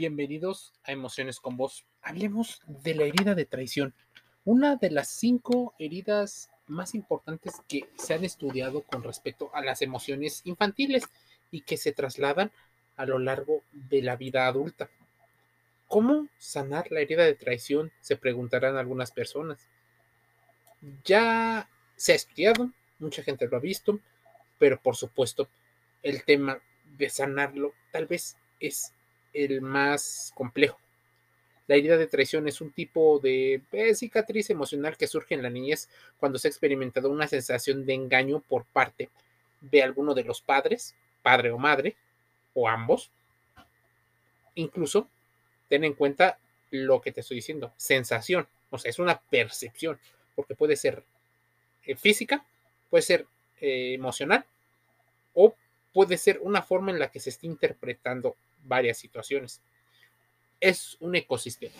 Bienvenidos a Emociones con Vos. Hablemos de la herida de traición, una de las cinco heridas más importantes que se han estudiado con respecto a las emociones infantiles y que se trasladan a lo largo de la vida adulta. ¿Cómo sanar la herida de traición? Se preguntarán algunas personas. Ya se ha estudiado, mucha gente lo ha visto, pero por supuesto el tema de sanarlo tal vez es el más complejo. La herida de traición es un tipo de eh, cicatriz emocional que surge en la niñez cuando se ha experimentado una sensación de engaño por parte de alguno de los padres, padre o madre, o ambos. Incluso, ten en cuenta lo que te estoy diciendo, sensación, o sea, es una percepción, porque puede ser eh, física, puede ser eh, emocional o puede ser una forma en la que se está interpretando varias situaciones. Es un ecosistema,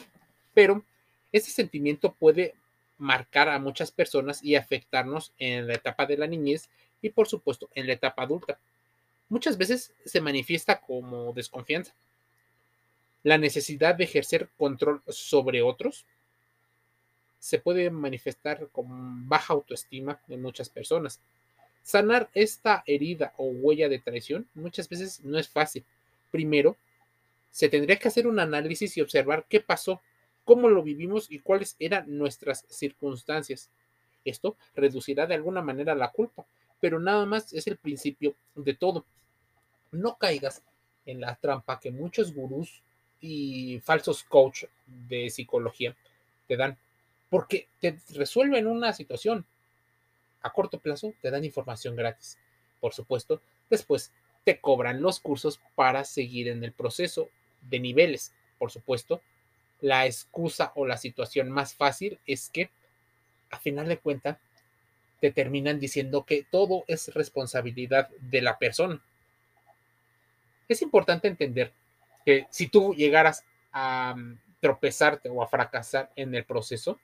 pero ese sentimiento puede marcar a muchas personas y afectarnos en la etapa de la niñez y por supuesto en la etapa adulta. Muchas veces se manifiesta como desconfianza, la necesidad de ejercer control sobre otros se puede manifestar con baja autoestima en muchas personas. Sanar esta herida o huella de traición muchas veces no es fácil. Primero, se tendría que hacer un análisis y observar qué pasó, cómo lo vivimos y cuáles eran nuestras circunstancias. Esto reducirá de alguna manera la culpa, pero nada más es el principio de todo. No caigas en la trampa que muchos gurús y falsos coach de psicología te dan, porque te resuelven una situación, a corto plazo te dan información gratis. Por supuesto, después te cobran los cursos para seguir en el proceso de niveles. Por supuesto, la excusa o la situación más fácil es que, a final de cuentas, te terminan diciendo que todo es responsabilidad de la persona. Es importante entender que si tú llegaras a mm, tropezarte o a fracasar en el proceso,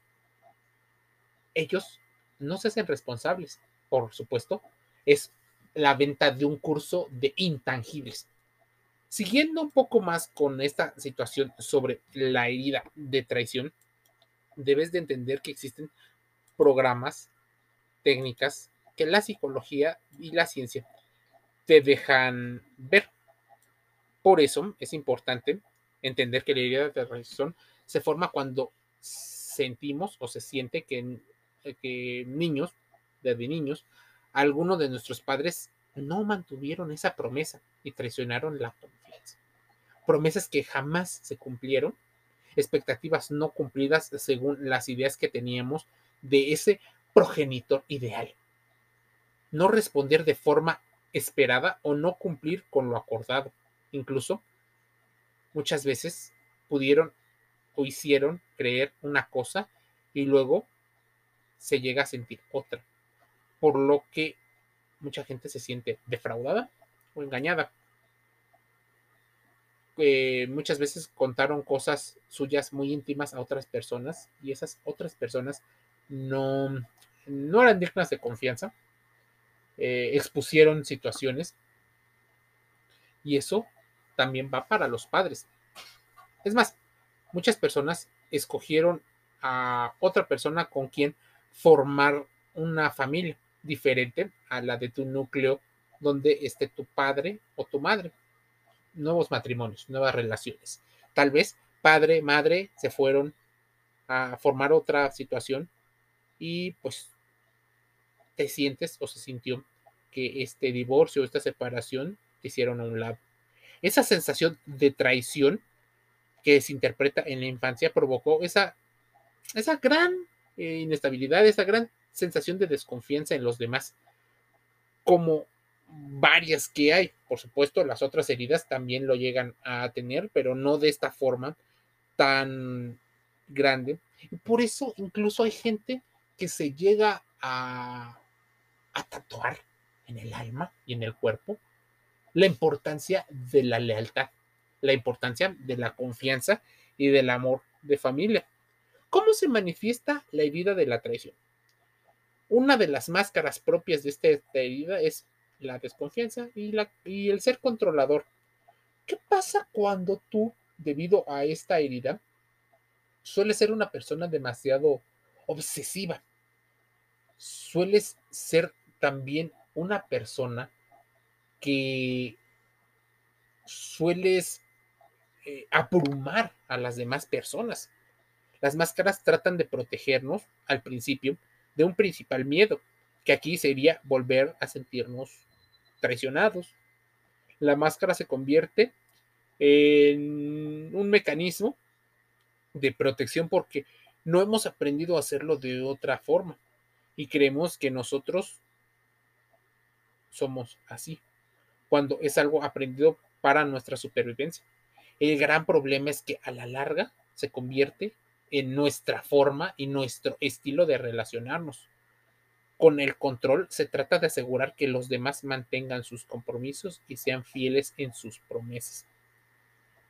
ellos no se hacen responsables. Por supuesto, es la venta de un curso de intangibles. Siguiendo un poco más con esta situación sobre la herida de traición, debes de entender que existen programas, técnicas que la psicología y la ciencia te dejan ver. Por eso es importante entender que la herida de traición se forma cuando sentimos o se siente que que niños, desde niños, algunos de nuestros padres no mantuvieron esa promesa y traicionaron la confianza. Promesas que jamás se cumplieron, expectativas no cumplidas según las ideas que teníamos de ese progenitor ideal. No responder de forma esperada o no cumplir con lo acordado. Incluso muchas veces pudieron o hicieron creer una cosa y luego se llega a sentir otra, por lo que mucha gente se siente defraudada o engañada. Eh, muchas veces contaron cosas suyas muy íntimas a otras personas y esas otras personas no, no eran dignas de confianza, eh, expusieron situaciones y eso también va para los padres. Es más, muchas personas escogieron a otra persona con quien formar una familia diferente a la de tu núcleo donde esté tu padre o tu madre. Nuevos matrimonios, nuevas relaciones. Tal vez padre, madre se fueron a formar otra situación y pues te sientes o se sintió que este divorcio, esta separación te hicieron a un lado. Esa sensación de traición que se interpreta en la infancia provocó esa, esa gran eh, inestabilidad, esa gran sensación de desconfianza en los demás, como varias que hay. Por supuesto, las otras heridas también lo llegan a tener, pero no de esta forma tan grande. Por eso incluso hay gente que se llega a, a tatuar en el alma y en el cuerpo la importancia de la lealtad, la importancia de la confianza y del amor de familia. ¿Cómo se manifiesta la herida de la traición? Una de las máscaras propias de esta herida es la desconfianza y, el ser controlador. ¿Qué pasa cuando tú debido a esta herida, suele ser una persona demasiado obsesiva. Sueles ser también una persona que sueles eh, abrumar a las demás personas. Las máscaras tratan de protegernos al principio de un principal miedo, que aquí sería volver a sentirnos traicionados. La máscara se convierte en un mecanismo de protección porque no hemos aprendido a hacerlo de otra forma y creemos que nosotros somos así, cuando es algo aprendido para nuestra supervivencia. El gran problema es que a la larga se convierte en nuestra forma y nuestro estilo de relacionarnos. Con el control se trata de asegurar que los demás mantengan sus compromisos y sean fieles en sus promesas.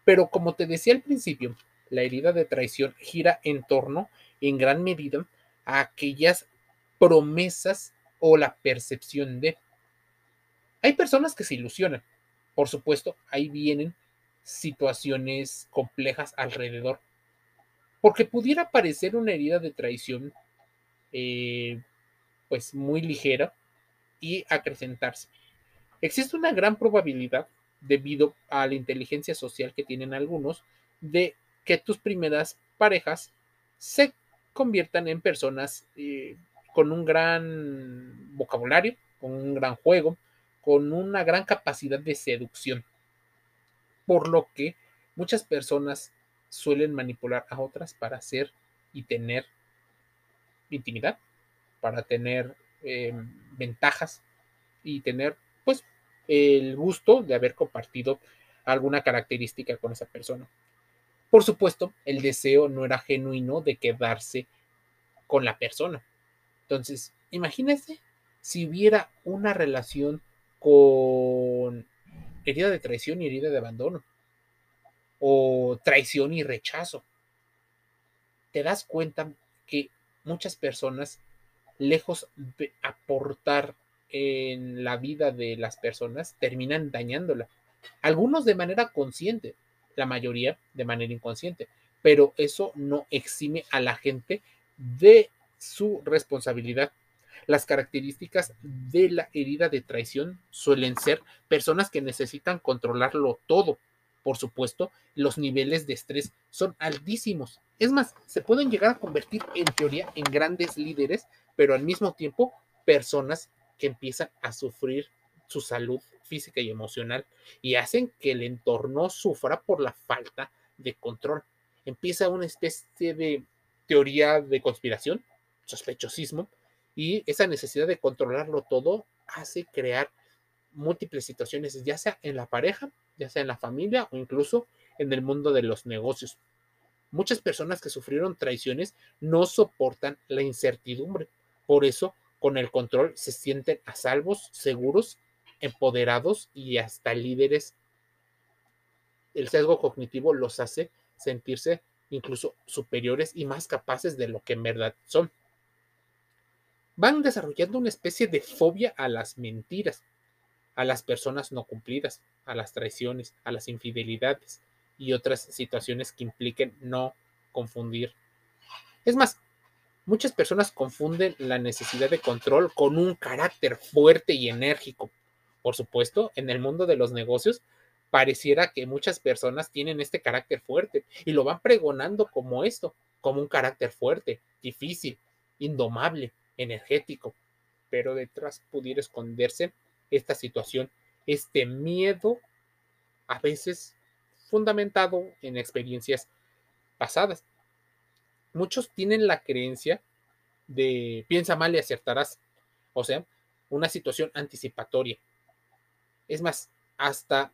Pero como te decía al principio, la herida de traición gira en torno, en gran medida, a aquellas promesas o la percepción de. Hay personas que se ilusionan. Por supuesto, ahí vienen situaciones complejas alrededor. Porque pudiera parecer una herida de traición, eh, pues muy ligera y acrecentarse. Existe una gran probabilidad, debido a la inteligencia social que tienen algunos, de que tus primeras parejas se conviertan en personas eh, con un gran vocabulario, con un gran juego, con una gran capacidad de seducción. Por lo que muchas personas suelen manipular a otras para hacer y tener intimidad, para tener eh, ventajas y tener pues el gusto de haber compartido alguna característica con esa persona. Por supuesto, el deseo no era genuino de quedarse con la persona. Entonces, imagínese si hubiera una relación con herida de traición y herida de abandono, o traición y rechazo. Te das cuenta que muchas personas, lejos de aportar en la vida de las personas, terminan dañándola. Algunos de manera consciente, la mayoría de manera inconsciente, pero eso no exime a la gente de su responsabilidad. Las características de la herida de traición suelen ser personas que necesitan controlarlo todo. Por supuesto, los niveles de estrés son altísimos. Es más, se pueden llegar a convertir en teoría en grandes líderes, pero al mismo tiempo personas que empiezan a sufrir su salud física y emocional y hacen que el entorno sufra por la falta de control. Empieza una especie de teoría de conspiración, sospechosismo, y esa necesidad de controlarlo todo hace crear múltiples situaciones, ya sea en la pareja, ya sea en la familia o incluso en el mundo de los negocios. Muchas personas que sufrieron traiciones no soportan la incertidumbre, por eso con el control se sienten a salvos, seguros empoderados y hasta líderes. El sesgo cognitivo los hace sentirse incluso superiores y más capaces de lo que en verdad son. Van desarrollando una especie de fobia a las mentiras, a las personas no cumplidas, a las traiciones, a las infidelidades y otras situaciones que impliquen no confundir. Es más, muchas personas confunden la necesidad de control con un carácter fuerte y enérgico, por supuesto, en el mundo de los negocios, pareciera que muchas personas tienen este carácter fuerte y lo van pregonando como esto, como un carácter fuerte, difícil, indomable, energético. Pero detrás pudiera esconderse esta situación, este miedo, a veces fundamentado en experiencias pasadas. Muchos tienen la creencia de piensa mal y acertarás, o sea, una situación anticipatoria, es más, hasta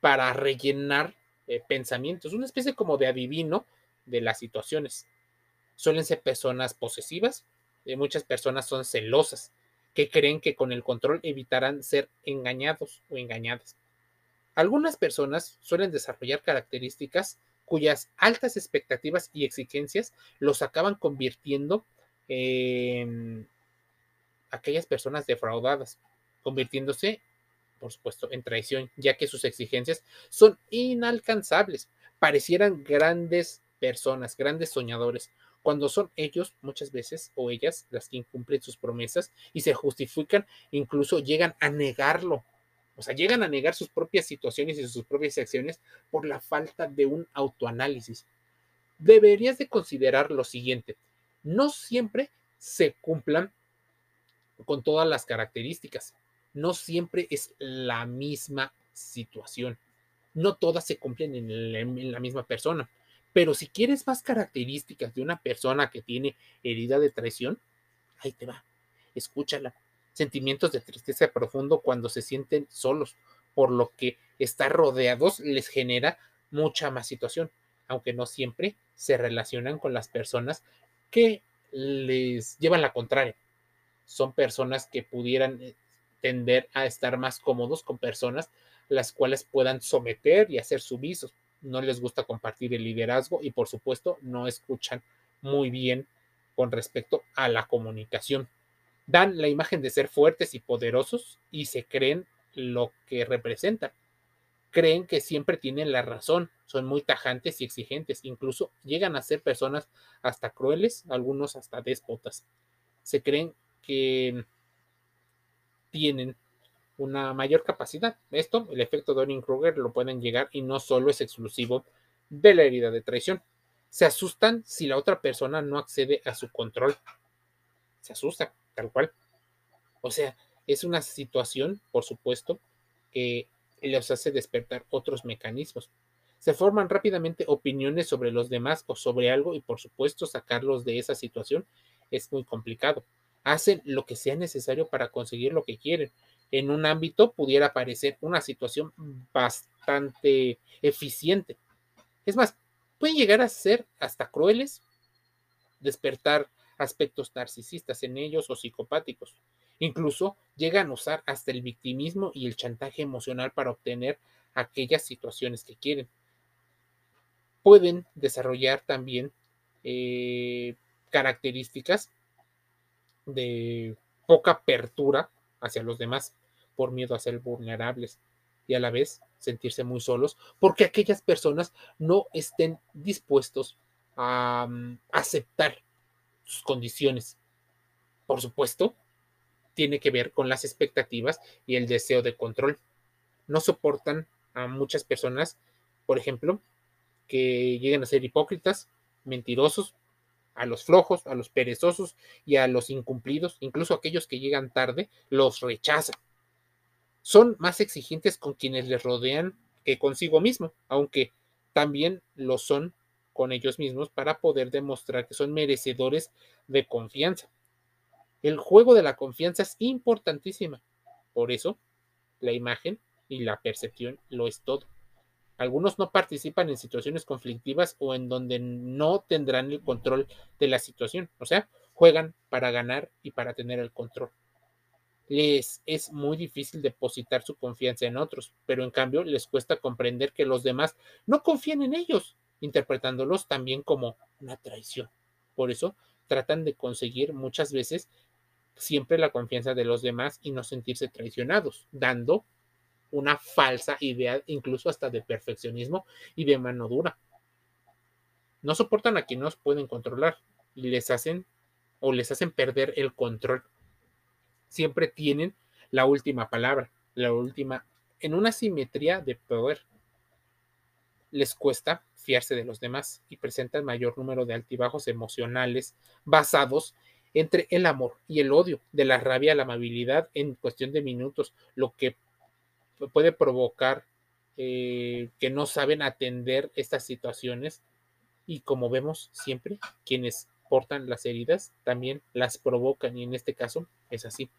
para rellenar eh, pensamientos, una especie como de adivino de las situaciones. Suelen ser personas posesivas, eh, muchas personas son celosas, que creen que con el control evitarán ser engañados o engañadas. Algunas personas suelen desarrollar características cuyas altas expectativas y exigencias los acaban convirtiendo en aquellas personas defraudadas, convirtiéndose por supuesto, en traición, ya que sus exigencias son inalcanzables. parecieran grandes personas, grandes soñadores, cuando son ellos muchas veces o ellas las que incumplen sus promesas y se justifican, incluso llegan a negarlo. O sea, llegan a negar sus propias situaciones y sus propias acciones por la falta de un autoanálisis. Deberías de considerar lo siguiente, no siempre se cumplan con todas las características, no siempre es la misma situación, no todas se cumplen en la misma persona. Pero si quieres más características de una persona que tiene herida de traición, ahí te va, escúchala. Sentimientos de tristeza profundo cuando se sienten solos, por lo que estar rodeados les genera mucha más situación, aunque no siempre se relacionan con las personas que les llevan la contraria. Son personas que pudieran eh, tender a estar más cómodos con personas las cuales puedan someter y hacer sumisos no les gusta compartir el liderazgo y por supuesto no escuchan muy bien con respecto a la comunicación. Dan la imagen de ser fuertes y poderosos y se creen lo que representan. Creen que siempre tienen la razón, son muy tajantes y exigentes, incluso llegan a ser personas hasta crueles, algunos hasta déspotas. Se creen que tienen una mayor capacidad. Esto, el efecto Donning-Kruger, lo pueden llegar y no solo es exclusivo de la herida de traición. Se asustan si la otra persona no accede a su control. Se asusta, tal cual. O sea, es una situación, por supuesto, que les hace despertar otros mecanismos. Se forman rápidamente opiniones sobre los demás o sobre algo y por supuesto sacarlos de esa situación es muy complicado. Hacen lo que sea necesario para conseguir lo que quieren en un ámbito pudiera parecer una situación bastante eficiente. Es más, pueden llegar a ser hasta crueles, despertar aspectos narcisistas en ellos o psicopáticos. Incluso llegan a usar hasta el victimismo y el chantaje emocional para obtener aquellas situaciones que quieren. Pueden desarrollar también eh, características de poca apertura hacia los demás por miedo a ser vulnerables y a la vez sentirse muy solos porque aquellas personas no estén dispuestos a mm, aceptar sus condiciones. Por supuesto, tiene que ver con las expectativas y el deseo de control. No soportan a muchas personas, por ejemplo, que lleguen a ser hipócritas, mentirosos, a los flojos, a los perezosos y a los incumplidos, incluso aquellos que llegan tarde, los rechazan. Son más exigentes con quienes les rodean que consigo mismo, aunque también lo son con ellos mismos para poder demostrar que son merecedores de confianza. El juego de la confianza es importantísima. Por eso, la imagen y la percepción lo es todo. Algunos no participan en situaciones conflictivas o en donde no tendrán el control de la situación. O sea, juegan para ganar y para tener el control. Les es muy difícil depositar su confianza en otros, pero en cambio les cuesta comprender que los demás no confían en ellos, interpretándolos también como una traición. Por eso tratan de conseguir muchas veces siempre la confianza de los demás y no sentirse traicionados, dando una falsa idea, incluso hasta de perfeccionismo y de mano dura. No soportan a quienes nos pueden controlar y les hacen o les hacen perder el control. Siempre tienen la última palabra, la última, en una simetría de poder. Les cuesta fiarse de los demás y presentan mayor número de altibajos emocionales basados entre el amor y el odio, de la rabia a la amabilidad en cuestión de minutos, lo que puede provocar eh, que no saben atender estas situaciones y como vemos siempre, quienes portan las heridas también las provocan y en este caso es así.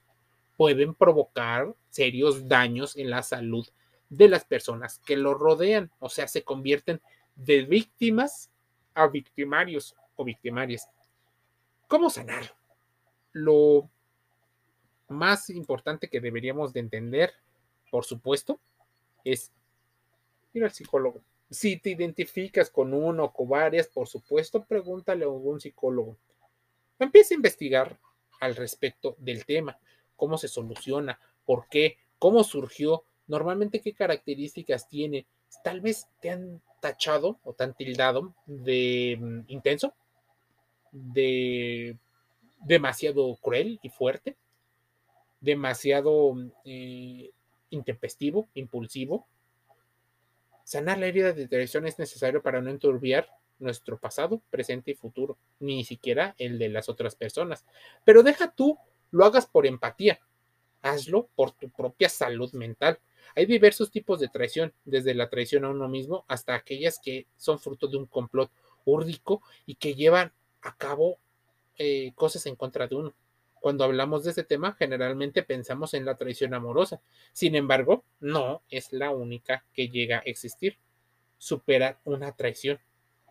Pueden provocar serios daños en la salud de las personas que lo rodean, o sea, se convierten de víctimas a victimarios o victimarias. ¿Cómo sanar? Lo más importante que deberíamos de entender por supuesto, es ir al psicólogo. Si te identificas con uno o con varias, por supuesto, pregúntale a algún psicólogo. Empieza a investigar al respecto del tema, cómo se soluciona, por qué, cómo surgió, normalmente qué características tiene. Tal vez te han tachado o tan tildado de mm, intenso, de demasiado cruel y fuerte, demasiado mm, eh, intempestivo, impulsivo. Sanar la herida de traición es necesario para no enturbiar nuestro pasado, presente y futuro, ni siquiera el de las otras personas. Pero deja tú lo hagas por empatía, hazlo por tu propia salud mental. Hay diversos tipos de traición, desde la traición a uno mismo hasta aquellas que son fruto de un complot úrdico y que llevan a cabo eh, cosas en contra de uno. Cuando hablamos de este tema, generalmente pensamos en la traición amorosa. Sin embargo, no es la única que llega a existir. Superar una traición.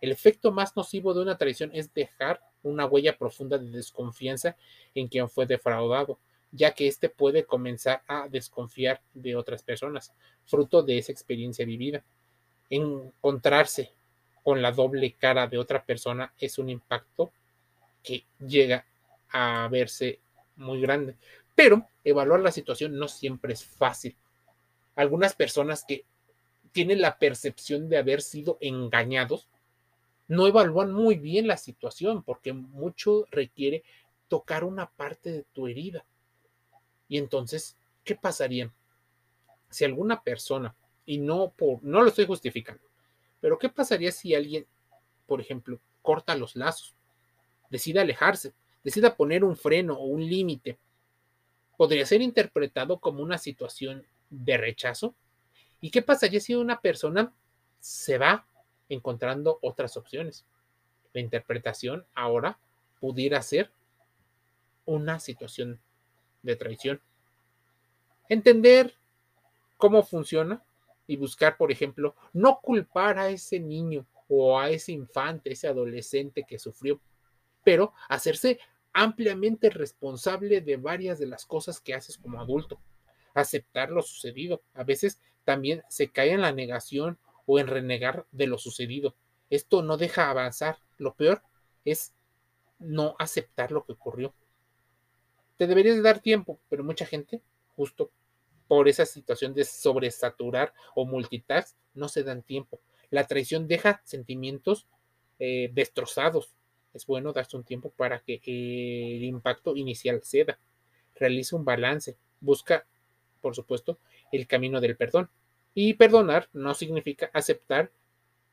El efecto más nocivo de una traición es dejar una huella profunda de desconfianza en quien fue defraudado ya que éste puede comenzar a desconfiar de otras personas, fruto de esa experiencia vivida. Encontrarse con la doble cara de otra persona es un impacto que llega a verse muy grande. Pero evaluar la situación no siempre es fácil. Algunas personas que tienen la percepción de haber sido engañados no evalúan muy bien la situación porque mucho requiere tocar una parte de tu herida y entonces, ¿qué pasaría si alguna persona, y no por, no lo estoy justificando, pero qué pasaría si alguien, por ejemplo, corta los lazos, decide alejarse, decida poner un freno o un límite? Podría ser interpretado como una situación de rechazo. ¿Y qué pasaría si una persona se va encontrando otras opciones? La interpretación ahora pudiera ser una situación de traición. Entender cómo funciona y buscar, por ejemplo, no culpar a ese niño o a ese infante, ese adolescente que sufrió, pero hacerse ampliamente responsable de varias de las cosas que haces como adulto. Aceptar lo sucedido. A veces también se cae en la negación o en renegar de lo sucedido. Esto no deja avanzar. Lo peor es no aceptar lo que ocurrió te deberías dar tiempo, pero mucha gente, justo por esa situación de sobresaturar o multitask, no se dan tiempo. La traición deja sentimientos eh, destrozados. Es bueno darse un tiempo para que el impacto inicial ceda. Realiza un balance. Busca, por supuesto, el camino del perdón. Y perdonar no significa aceptar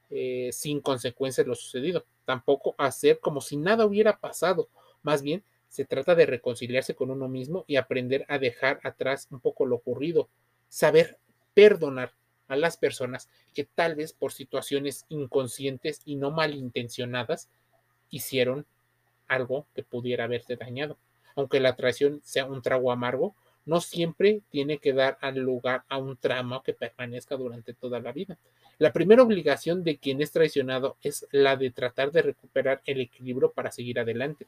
eh, sin consecuencias lo sucedido. Tampoco hacer como si nada hubiera pasado. Más bien, se trata de reconciliarse con uno mismo y aprender a dejar atrás un poco lo ocurrido, saber perdonar a las personas que tal vez por situaciones inconscientes y no malintencionadas hicieron algo que pudiera haberte dañado. Aunque la traición sea un trago amargo, no siempre tiene que dar lugar a un tramo que permanezca durante toda la vida. La primera obligación de quien es traicionado es la de tratar de recuperar el equilibrio para seguir adelante.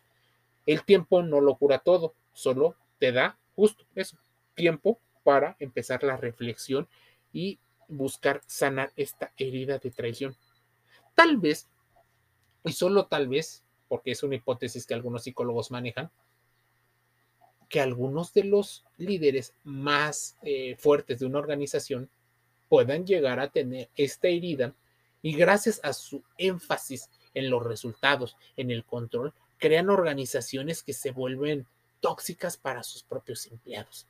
El tiempo no lo cura todo, solo te da justo eso, tiempo para empezar la reflexión y buscar sanar esta herida de traición. Tal vez, y solo tal vez, porque es una hipótesis que algunos psicólogos manejan, que algunos de los líderes más eh, fuertes de una organización puedan llegar a tener esta herida y gracias a su énfasis en los resultados, en el control, crean organizaciones que se vuelven tóxicas para sus propios empleados,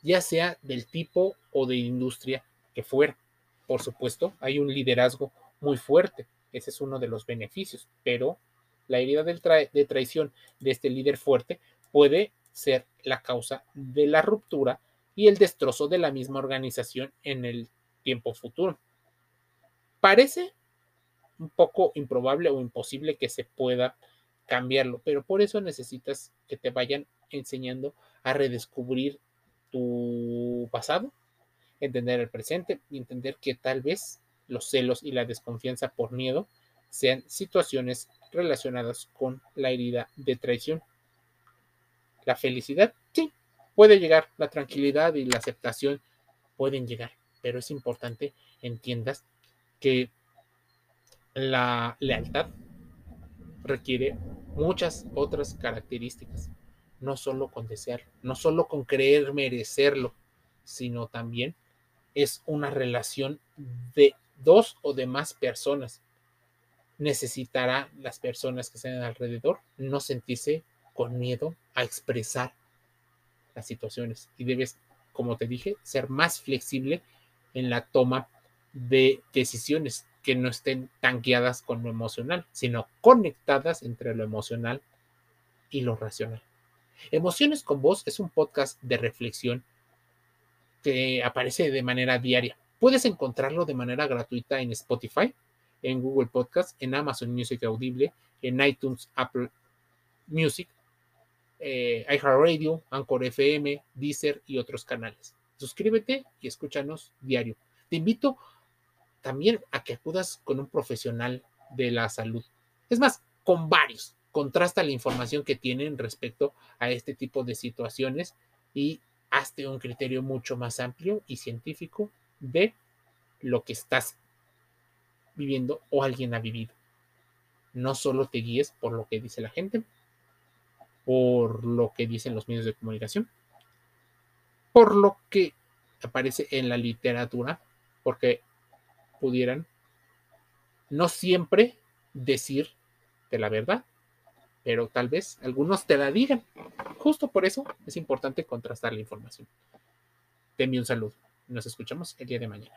ya sea del tipo o de industria que fuera. Por supuesto, hay un liderazgo muy fuerte, ese es uno de los beneficios, pero la herida de traición de este líder fuerte puede ser la causa de la ruptura y el destrozo de la misma organización en el tiempo futuro. Parece un poco improbable o imposible que se pueda cambiarlo, pero por eso necesitas que te vayan enseñando a redescubrir tu pasado, entender el presente y entender que tal vez los celos y la desconfianza por miedo sean situaciones relacionadas con la herida de traición. La felicidad, sí, puede llegar, la tranquilidad y la aceptación pueden llegar, pero es importante entiendas que la lealtad requiere muchas otras características, no solo con desear, no solo con creer merecerlo, sino también es una relación de dos o de más personas. Necesitará las personas que estén alrededor no sentirse con miedo a expresar las situaciones y debes, como te dije, ser más flexible en la toma de decisiones que no estén tan guiadas con lo emocional, sino conectadas entre lo emocional y lo racional. Emociones con Voz es un podcast de reflexión que aparece de manera diaria. Puedes encontrarlo de manera gratuita en Spotify, en Google Podcast, en Amazon Music Audible, en iTunes, Apple Music, eh, iHeartRadio, Anchor FM, Deezer y otros canales. Suscríbete y escúchanos diario. Te invito también a que acudas con un profesional de la salud. Es más, con varios. Contrasta la información que tienen respecto a este tipo de situaciones y hazte un criterio mucho más amplio y científico de lo que estás viviendo o alguien ha vivido. No solo te guíes por lo que dice la gente, por lo que dicen los medios de comunicación, por lo que aparece en la literatura, porque pudieran no siempre decir de la verdad, pero tal vez algunos te la digan. Justo por eso es importante contrastar la información. Envío un saludo. Nos escuchamos el día de mañana.